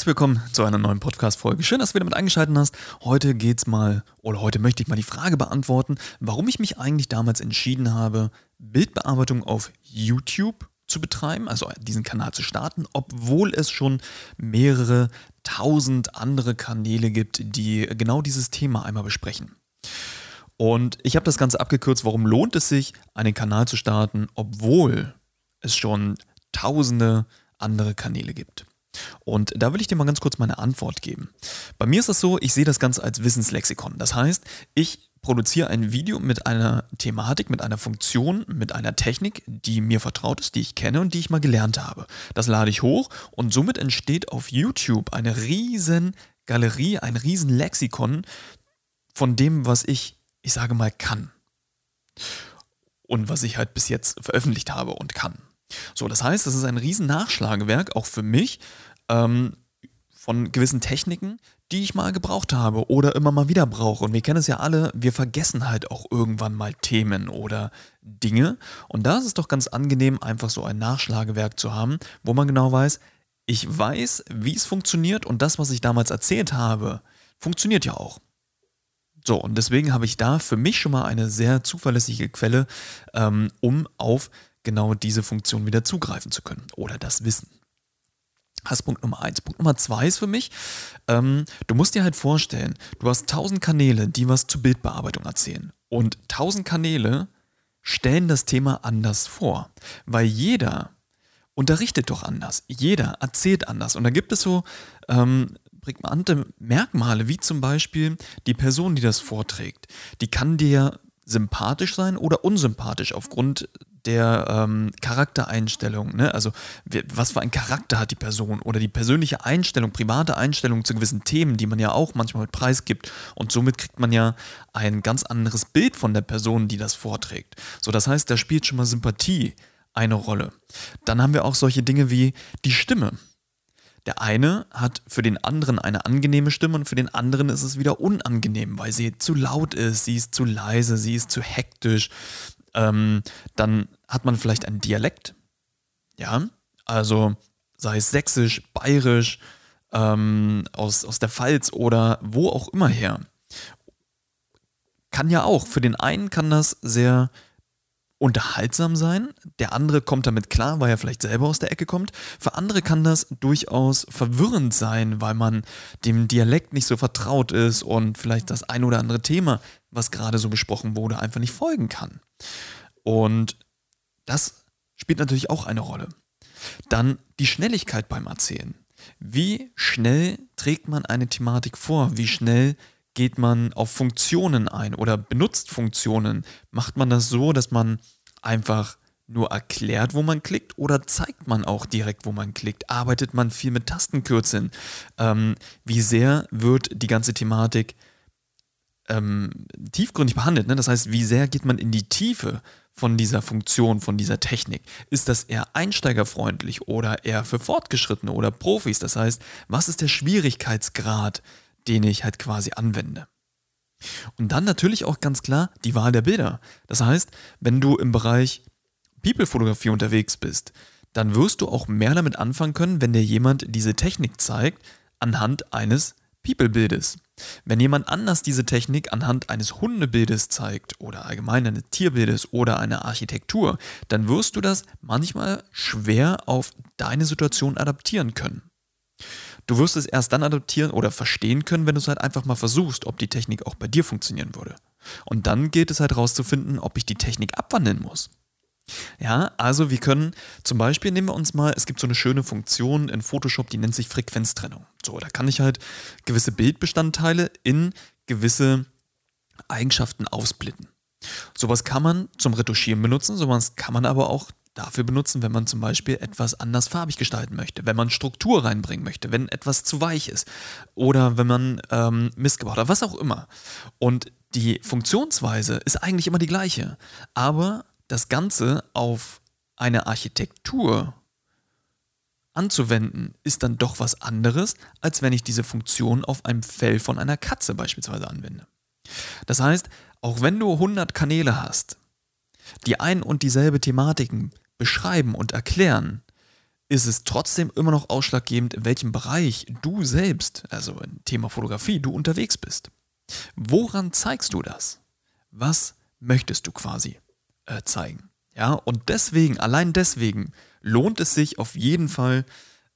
Herzlich willkommen zu einer neuen Podcast-Folge. Schön, dass du wieder mit eingeschaltet hast. Heute geht's mal, oder heute möchte ich mal die Frage beantworten, warum ich mich eigentlich damals entschieden habe, Bildbearbeitung auf YouTube zu betreiben, also diesen Kanal zu starten, obwohl es schon mehrere tausend andere Kanäle gibt, die genau dieses Thema einmal besprechen. Und ich habe das Ganze abgekürzt, warum lohnt es sich, einen Kanal zu starten, obwohl es schon tausende andere Kanäle gibt. Und da will ich dir mal ganz kurz meine Antwort geben. Bei mir ist das so, ich sehe das Ganze als Wissenslexikon. Das heißt, ich produziere ein Video mit einer Thematik, mit einer Funktion, mit einer Technik, die mir vertraut ist, die ich kenne und die ich mal gelernt habe. Das lade ich hoch und somit entsteht auf YouTube eine riesen Galerie, ein riesen Lexikon von dem, was ich, ich sage mal, kann. Und was ich halt bis jetzt veröffentlicht habe und kann. So, das heißt, es ist ein riesen Nachschlagewerk, auch für mich, ähm, von gewissen Techniken, die ich mal gebraucht habe oder immer mal wieder brauche. Und wir kennen es ja alle, wir vergessen halt auch irgendwann mal Themen oder Dinge. Und da ist es doch ganz angenehm, einfach so ein Nachschlagewerk zu haben, wo man genau weiß, ich weiß, wie es funktioniert und das, was ich damals erzählt habe, funktioniert ja auch. So, und deswegen habe ich da für mich schon mal eine sehr zuverlässige Quelle, ähm, um auf genau diese Funktion wieder zugreifen zu können oder das Wissen. Das ist Punkt Nummer eins. Punkt Nummer zwei ist für mich, ähm, du musst dir halt vorstellen, du hast tausend Kanäle, die was zur Bildbearbeitung erzählen. Und tausend Kanäle stellen das Thema anders vor. Weil jeder unterrichtet doch anders. Jeder erzählt anders. Und da gibt es so ähm, prägnante Merkmale, wie zum Beispiel die Person, die das vorträgt. Die kann dir sympathisch sein oder unsympathisch aufgrund der ähm, Charaktereinstellung, ne? also was für ein Charakter hat die Person oder die persönliche Einstellung, private Einstellung zu gewissen Themen, die man ja auch manchmal mit Preis gibt und somit kriegt man ja ein ganz anderes Bild von der Person, die das vorträgt. So, das heißt, da spielt schon mal Sympathie eine Rolle. Dann haben wir auch solche Dinge wie die Stimme. Der eine hat für den anderen eine angenehme Stimme und für den anderen ist es wieder unangenehm, weil sie zu laut ist, sie ist zu leise, sie ist zu hektisch, ähm, dann hat man vielleicht einen Dialekt. Ja, also sei es sächsisch, bayerisch, ähm, aus, aus der Pfalz oder wo auch immer her. Kann ja auch. Für den einen kann das sehr unterhaltsam sein. Der andere kommt damit klar, weil er vielleicht selber aus der Ecke kommt. Für andere kann das durchaus verwirrend sein, weil man dem Dialekt nicht so vertraut ist und vielleicht das ein oder andere Thema, was gerade so besprochen wurde, einfach nicht folgen kann. Und das spielt natürlich auch eine Rolle. Dann die Schnelligkeit beim Erzählen. Wie schnell trägt man eine Thematik vor? Wie schnell geht man auf Funktionen ein oder benutzt Funktionen? Macht man das so, dass man einfach nur erklärt, wo man klickt oder zeigt man auch direkt, wo man klickt? Arbeitet man viel mit Tastenkürzeln? Ähm, wie sehr wird die ganze Thematik ähm, tiefgründig behandelt? Ne? Das heißt, wie sehr geht man in die Tiefe von dieser Funktion, von dieser Technik? Ist das eher einsteigerfreundlich oder eher für Fortgeschrittene oder Profis? Das heißt, was ist der Schwierigkeitsgrad den ich halt quasi anwende. Und dann natürlich auch ganz klar die Wahl der Bilder. Das heißt, wenn du im Bereich People-Fotografie unterwegs bist, dann wirst du auch mehr damit anfangen können, wenn dir jemand diese Technik zeigt, anhand eines People-Bildes. Wenn jemand anders diese Technik anhand eines Hundebildes zeigt oder allgemein eines Tierbildes oder einer Architektur, dann wirst du das manchmal schwer auf deine Situation adaptieren können. Du wirst es erst dann adaptieren oder verstehen können, wenn du es halt einfach mal versuchst, ob die Technik auch bei dir funktionieren würde. Und dann gilt es halt herauszufinden, ob ich die Technik abwandeln muss. Ja, also wir können zum Beispiel, nehmen wir uns mal, es gibt so eine schöne Funktion in Photoshop, die nennt sich Frequenztrennung. So, da kann ich halt gewisse Bildbestandteile in gewisse Eigenschaften aufsplitten. Sowas kann man zum Retuschieren benutzen, sowas kann man aber auch dafür benutzen, wenn man zum Beispiel etwas anders farbig gestalten möchte, wenn man Struktur reinbringen möchte, wenn etwas zu weich ist oder wenn man ähm, Mist hat, was auch immer. Und die Funktionsweise ist eigentlich immer die gleiche, aber das Ganze auf eine Architektur anzuwenden, ist dann doch was anderes, als wenn ich diese Funktion auf einem Fell von einer Katze beispielsweise anwende. Das heißt, auch wenn du 100 Kanäle hast, die ein und dieselbe Thematiken beschreiben und erklären, ist es trotzdem immer noch ausschlaggebend, in welchem Bereich du selbst, also im Thema Fotografie, du unterwegs bist. Woran zeigst du das? Was möchtest du quasi äh, zeigen? Ja, und deswegen, allein deswegen, lohnt es sich auf jeden Fall,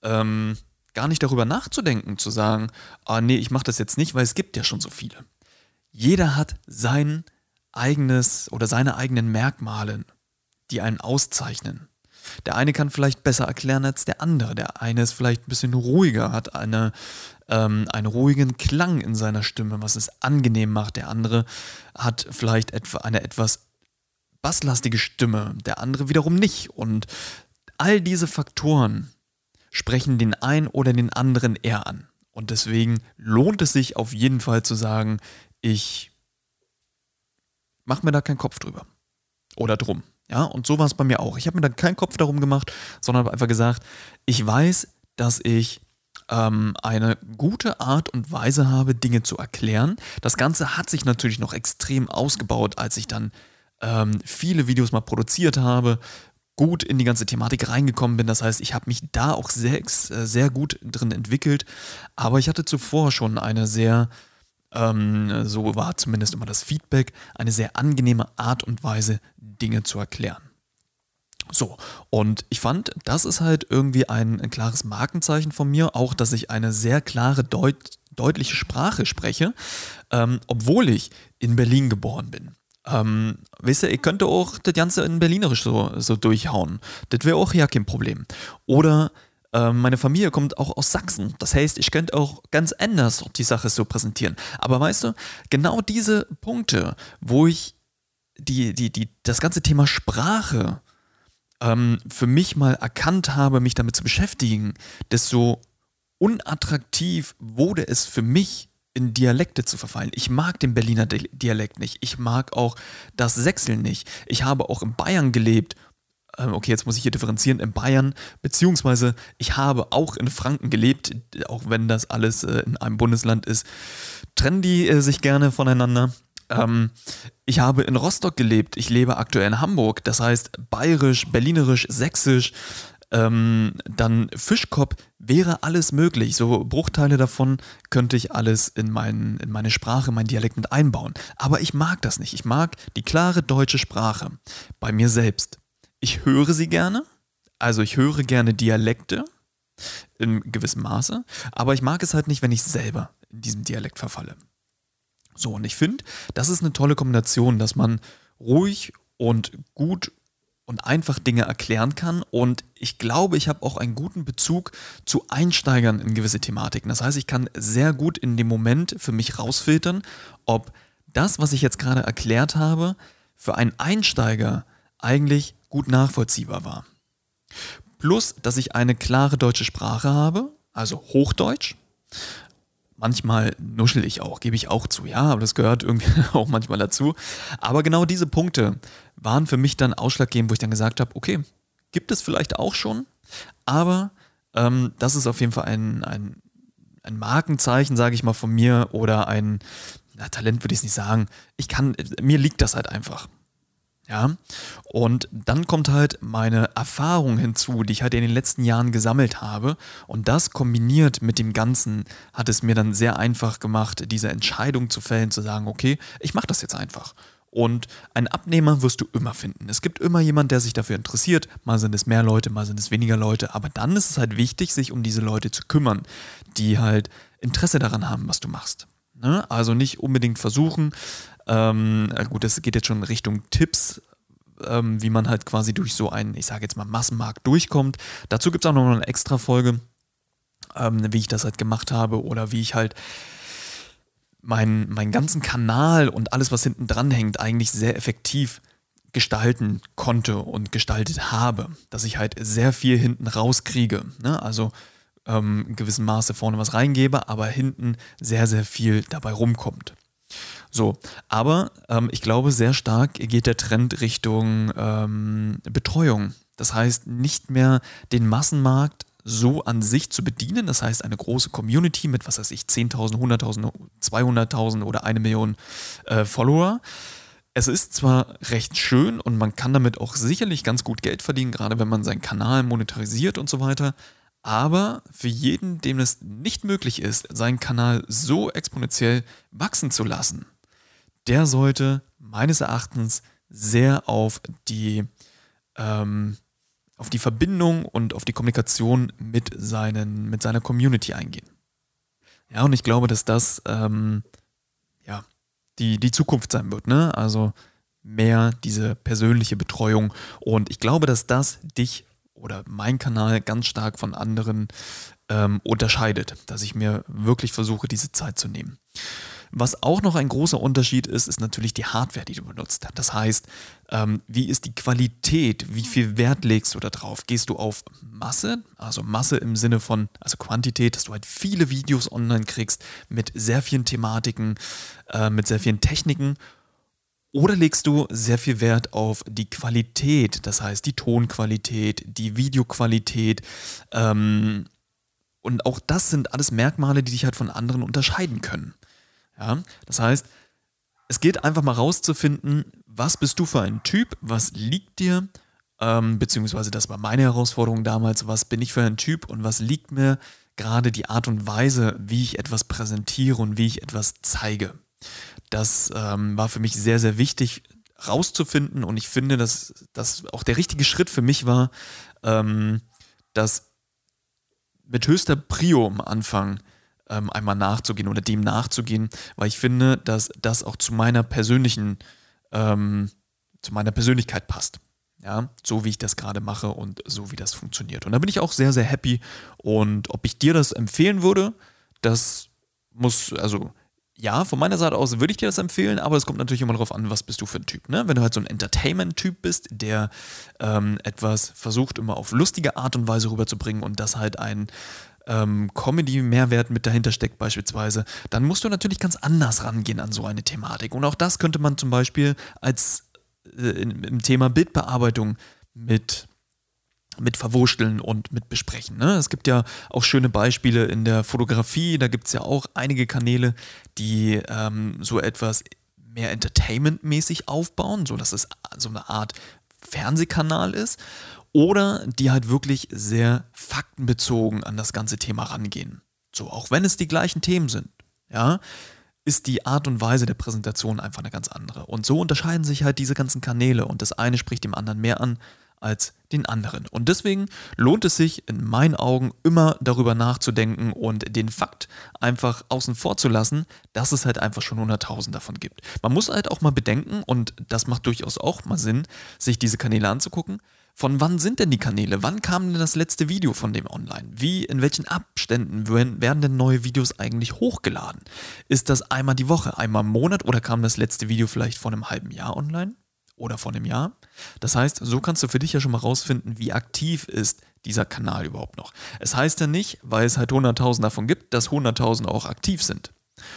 ähm, gar nicht darüber nachzudenken, zu sagen, ah nee, ich mache das jetzt nicht, weil es gibt ja schon so viele. Jeder hat sein eigenes oder seine eigenen Merkmale, die einen auszeichnen. Der eine kann vielleicht besser erklären als der andere. Der eine ist vielleicht ein bisschen ruhiger, hat eine, ähm, einen ruhigen Klang in seiner Stimme, was es angenehm macht. Der andere hat vielleicht etwa eine etwas basslastige Stimme, der andere wiederum nicht. Und all diese Faktoren sprechen den einen oder den anderen eher an. Und deswegen lohnt es sich auf jeden Fall zu sagen, ich mache mir da keinen Kopf drüber. Oder drum. Ja, und so war es bei mir auch. Ich habe mir da keinen Kopf darum gemacht, sondern habe einfach gesagt, ich weiß, dass ich ähm, eine gute Art und Weise habe, Dinge zu erklären. Das Ganze hat sich natürlich noch extrem ausgebaut, als ich dann ähm, viele Videos mal produziert habe, gut in die ganze Thematik reingekommen bin. Das heißt, ich habe mich da auch sehr, äh, sehr gut drin entwickelt. Aber ich hatte zuvor schon eine sehr, ähm, so war zumindest immer das Feedback, eine sehr angenehme Art und Weise, Dinge zu erklären. So, und ich fand, das ist halt irgendwie ein, ein klares Markenzeichen von mir, auch dass ich eine sehr klare, deut deutliche Sprache spreche, ähm, obwohl ich in Berlin geboren bin. Ähm, wisst ihr, ich könnte auch das Ganze in Berlinerisch so, so durchhauen. Das wäre auch ja kein Problem. Oder meine Familie kommt auch aus Sachsen. Das heißt, ich könnte auch ganz anders die Sache so präsentieren. Aber weißt du, genau diese Punkte, wo ich die, die, die, das ganze Thema Sprache ähm, für mich mal erkannt habe, mich damit zu beschäftigen, desto unattraktiv wurde es für mich, in Dialekte zu verfallen. Ich mag den Berliner Dialekt nicht. Ich mag auch das Sächseln nicht. Ich habe auch in Bayern gelebt. Ähm, okay, jetzt muss ich hier differenzieren. In Bayern, beziehungsweise ich habe auch in Franken gelebt, auch wenn das alles äh, in einem Bundesland ist, trennen die äh, sich gerne voneinander. Ähm, ich habe in Rostock gelebt. Ich lebe aktuell in Hamburg. Das heißt, bayerisch, berlinerisch, sächsisch, ähm, dann Fischkopf wäre alles möglich. So Bruchteile davon könnte ich alles in, mein, in meine Sprache, mein Dialekt mit einbauen. Aber ich mag das nicht. Ich mag die klare deutsche Sprache bei mir selbst. Ich höre sie gerne. Also ich höre gerne Dialekte in gewissem Maße. Aber ich mag es halt nicht, wenn ich selber in diesem Dialekt verfalle. So, und ich finde, das ist eine tolle Kombination, dass man ruhig und gut und einfach Dinge erklären kann. Und ich glaube, ich habe auch einen guten Bezug zu Einsteigern in gewisse Thematiken. Das heißt, ich kann sehr gut in dem Moment für mich rausfiltern, ob das, was ich jetzt gerade erklärt habe, für einen Einsteiger eigentlich gut nachvollziehbar war. Plus, dass ich eine klare deutsche Sprache habe, also Hochdeutsch. Manchmal nuschel ich auch, gebe ich auch zu, ja, aber das gehört irgendwie auch manchmal dazu. Aber genau diese Punkte waren für mich dann ausschlaggebend, wo ich dann gesagt habe, okay, gibt es vielleicht auch schon, aber ähm, das ist auf jeden Fall ein, ein, ein Markenzeichen, sage ich mal, von mir oder ein na, Talent würde ich es nicht sagen. Ich kann, mir liegt das halt einfach. Ja, und dann kommt halt meine Erfahrung hinzu, die ich halt in den letzten Jahren gesammelt habe. Und das kombiniert mit dem Ganzen hat es mir dann sehr einfach gemacht, diese Entscheidung zu fällen, zu sagen, okay, ich mache das jetzt einfach. Und einen Abnehmer wirst du immer finden. Es gibt immer jemand, der sich dafür interessiert. Mal sind es mehr Leute, mal sind es weniger Leute. Aber dann ist es halt wichtig, sich um diese Leute zu kümmern, die halt Interesse daran haben, was du machst. Ne? Also nicht unbedingt versuchen, ähm, gut, das geht jetzt schon Richtung Tipps, ähm, wie man halt quasi durch so einen, ich sage jetzt mal, Massenmarkt durchkommt. Dazu gibt es auch noch eine extra Folge, ähm, wie ich das halt gemacht habe oder wie ich halt meinen, meinen ganzen Kanal und alles, was hinten dran hängt, eigentlich sehr effektiv gestalten konnte und gestaltet habe. Dass ich halt sehr viel hinten rauskriege. Ne? Also ähm, in gewissem Maße vorne was reingebe, aber hinten sehr, sehr viel dabei rumkommt. So, aber ähm, ich glaube, sehr stark geht der Trend Richtung ähm, Betreuung. Das heißt, nicht mehr den Massenmarkt so an sich zu bedienen, das heißt eine große Community mit, was weiß ich, 10.000, 100.000, 200.000 oder eine Million äh, Follower, Es ist zwar recht schön und man kann damit auch sicherlich ganz gut Geld verdienen, gerade wenn man seinen Kanal monetarisiert und so weiter. Aber für jeden, dem es nicht möglich ist, seinen Kanal so exponentiell wachsen zu lassen, der sollte meines Erachtens sehr auf die, ähm, auf die Verbindung und auf die Kommunikation mit, seinen, mit seiner Community eingehen. Ja, und ich glaube, dass das ähm, ja, die, die Zukunft sein wird. Ne? Also mehr diese persönliche Betreuung. Und ich glaube, dass das dich oder mein Kanal ganz stark von anderen ähm, unterscheidet, dass ich mir wirklich versuche, diese Zeit zu nehmen. Was auch noch ein großer Unterschied ist, ist natürlich die Hardware, die du benutzt. Das heißt, ähm, wie ist die Qualität? Wie viel Wert legst du da drauf? Gehst du auf Masse, also Masse im Sinne von, also Quantität, dass du halt viele Videos online kriegst mit sehr vielen Thematiken, äh, mit sehr vielen Techniken? Oder legst du sehr viel Wert auf die Qualität, das heißt die Tonqualität, die Videoqualität? Ähm, und auch das sind alles Merkmale, die dich halt von anderen unterscheiden können. Ja, das heißt, es geht einfach mal rauszufinden, was bist du für ein Typ, was liegt dir, ähm, beziehungsweise das war meine Herausforderung damals, was bin ich für ein Typ und was liegt mir gerade die Art und Weise, wie ich etwas präsentiere und wie ich etwas zeige. Das ähm, war für mich sehr, sehr wichtig rauszufinden und ich finde, dass das auch der richtige Schritt für mich war, ähm, das mit höchster Prio am Anfang ähm, einmal nachzugehen oder dem nachzugehen, weil ich finde, dass das auch zu meiner persönlichen, ähm, zu meiner Persönlichkeit passt. Ja, so wie ich das gerade mache und so wie das funktioniert. Und da bin ich auch sehr, sehr happy. Und ob ich dir das empfehlen würde, das muss, also ja, von meiner Seite aus würde ich dir das empfehlen, aber es kommt natürlich immer darauf an, was bist du für ein Typ. Ne? Wenn du halt so ein Entertainment-Typ bist, der ähm, etwas versucht, immer auf lustige Art und Weise rüberzubringen und das halt ein ähm, Comedy-Mehrwert mit dahinter steckt beispielsweise, dann musst du natürlich ganz anders rangehen an so eine Thematik. Und auch das könnte man zum Beispiel als äh, im Thema Bildbearbeitung mit mit verwurschteln und mit besprechen. Ne? Es gibt ja auch schöne Beispiele in der Fotografie, da gibt es ja auch einige Kanäle, die ähm, so etwas mehr Entertainment-mäßig aufbauen, so dass es so eine Art Fernsehkanal ist oder die halt wirklich sehr faktenbezogen an das ganze Thema rangehen. So, auch wenn es die gleichen Themen sind, ja, ist die Art und Weise der Präsentation einfach eine ganz andere. Und so unterscheiden sich halt diese ganzen Kanäle und das eine spricht dem anderen mehr an als den anderen. Und deswegen lohnt es sich in meinen Augen immer darüber nachzudenken und den Fakt einfach außen vor zu lassen, dass es halt einfach schon 100.000 davon gibt. Man muss halt auch mal bedenken, und das macht durchaus auch mal Sinn, sich diese Kanäle anzugucken, von wann sind denn die Kanäle? Wann kam denn das letzte Video von dem online? Wie, in welchen Abständen werden denn neue Videos eigentlich hochgeladen? Ist das einmal die Woche, einmal im Monat oder kam das letzte Video vielleicht vor einem halben Jahr online? Oder vor einem Jahr? Das heißt, so kannst du für dich ja schon mal rausfinden, wie aktiv ist dieser Kanal überhaupt noch. Es heißt ja nicht, weil es halt 100.000 davon gibt, dass 100.000 auch aktiv sind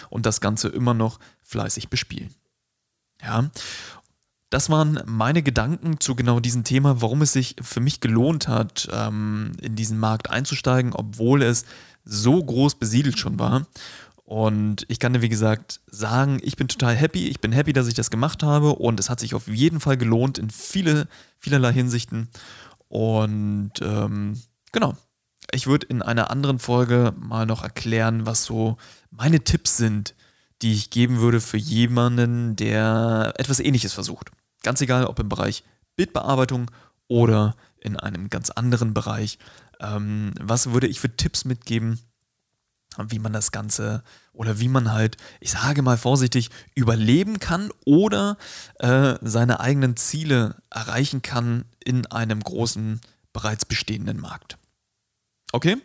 und das Ganze immer noch fleißig bespielen. Ja, das waren meine Gedanken zu genau diesem Thema, warum es sich für mich gelohnt hat, ähm, in diesen Markt einzusteigen, obwohl es so groß besiedelt schon war. Und ich kann dir, wie gesagt, sagen, ich bin total happy. Ich bin happy, dass ich das gemacht habe. Und es hat sich auf jeden Fall gelohnt in viele, vielerlei Hinsichten. Und ähm, genau. Ich würde in einer anderen Folge mal noch erklären, was so meine Tipps sind, die ich geben würde für jemanden, der etwas Ähnliches versucht. Ganz egal, ob im Bereich Bildbearbeitung oder in einem ganz anderen Bereich. Ähm, was würde ich für Tipps mitgeben, wie man das Ganze oder wie man halt, ich sage mal vorsichtig, überleben kann oder äh, seine eigenen Ziele erreichen kann in einem großen, bereits bestehenden Markt. Okay,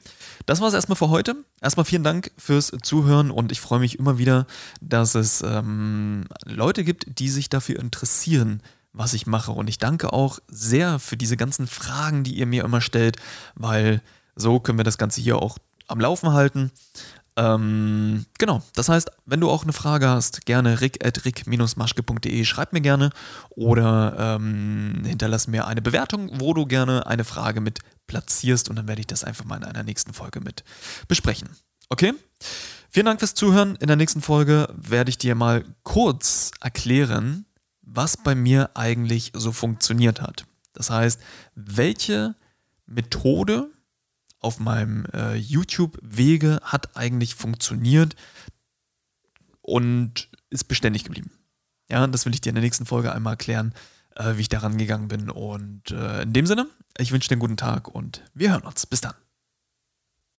das war es erstmal für heute. Erstmal vielen Dank fürs Zuhören und ich freue mich immer wieder, dass es ähm, Leute gibt, die sich dafür interessieren, was ich mache. Und ich danke auch sehr für diese ganzen Fragen, die ihr mir immer stellt, weil so können wir das Ganze hier auch am Laufen halten. Ähm, genau, das heißt, wenn du auch eine Frage hast, gerne rick.rick-maschke.de, schreib mir gerne oder ähm, hinterlass mir eine Bewertung, wo du gerne eine Frage mit platzierst und dann werde ich das einfach mal in einer nächsten Folge mit besprechen. Okay? Vielen Dank fürs Zuhören. In der nächsten Folge werde ich dir mal kurz erklären, was bei mir eigentlich so funktioniert hat. Das heißt, welche Methode auf meinem äh, YouTube-Wege hat eigentlich funktioniert und ist beständig geblieben. Ja, das will ich dir in der nächsten Folge einmal erklären, äh, wie ich daran gegangen bin. Und äh, in dem Sinne, ich wünsche dir einen guten Tag und wir hören uns. Bis dann.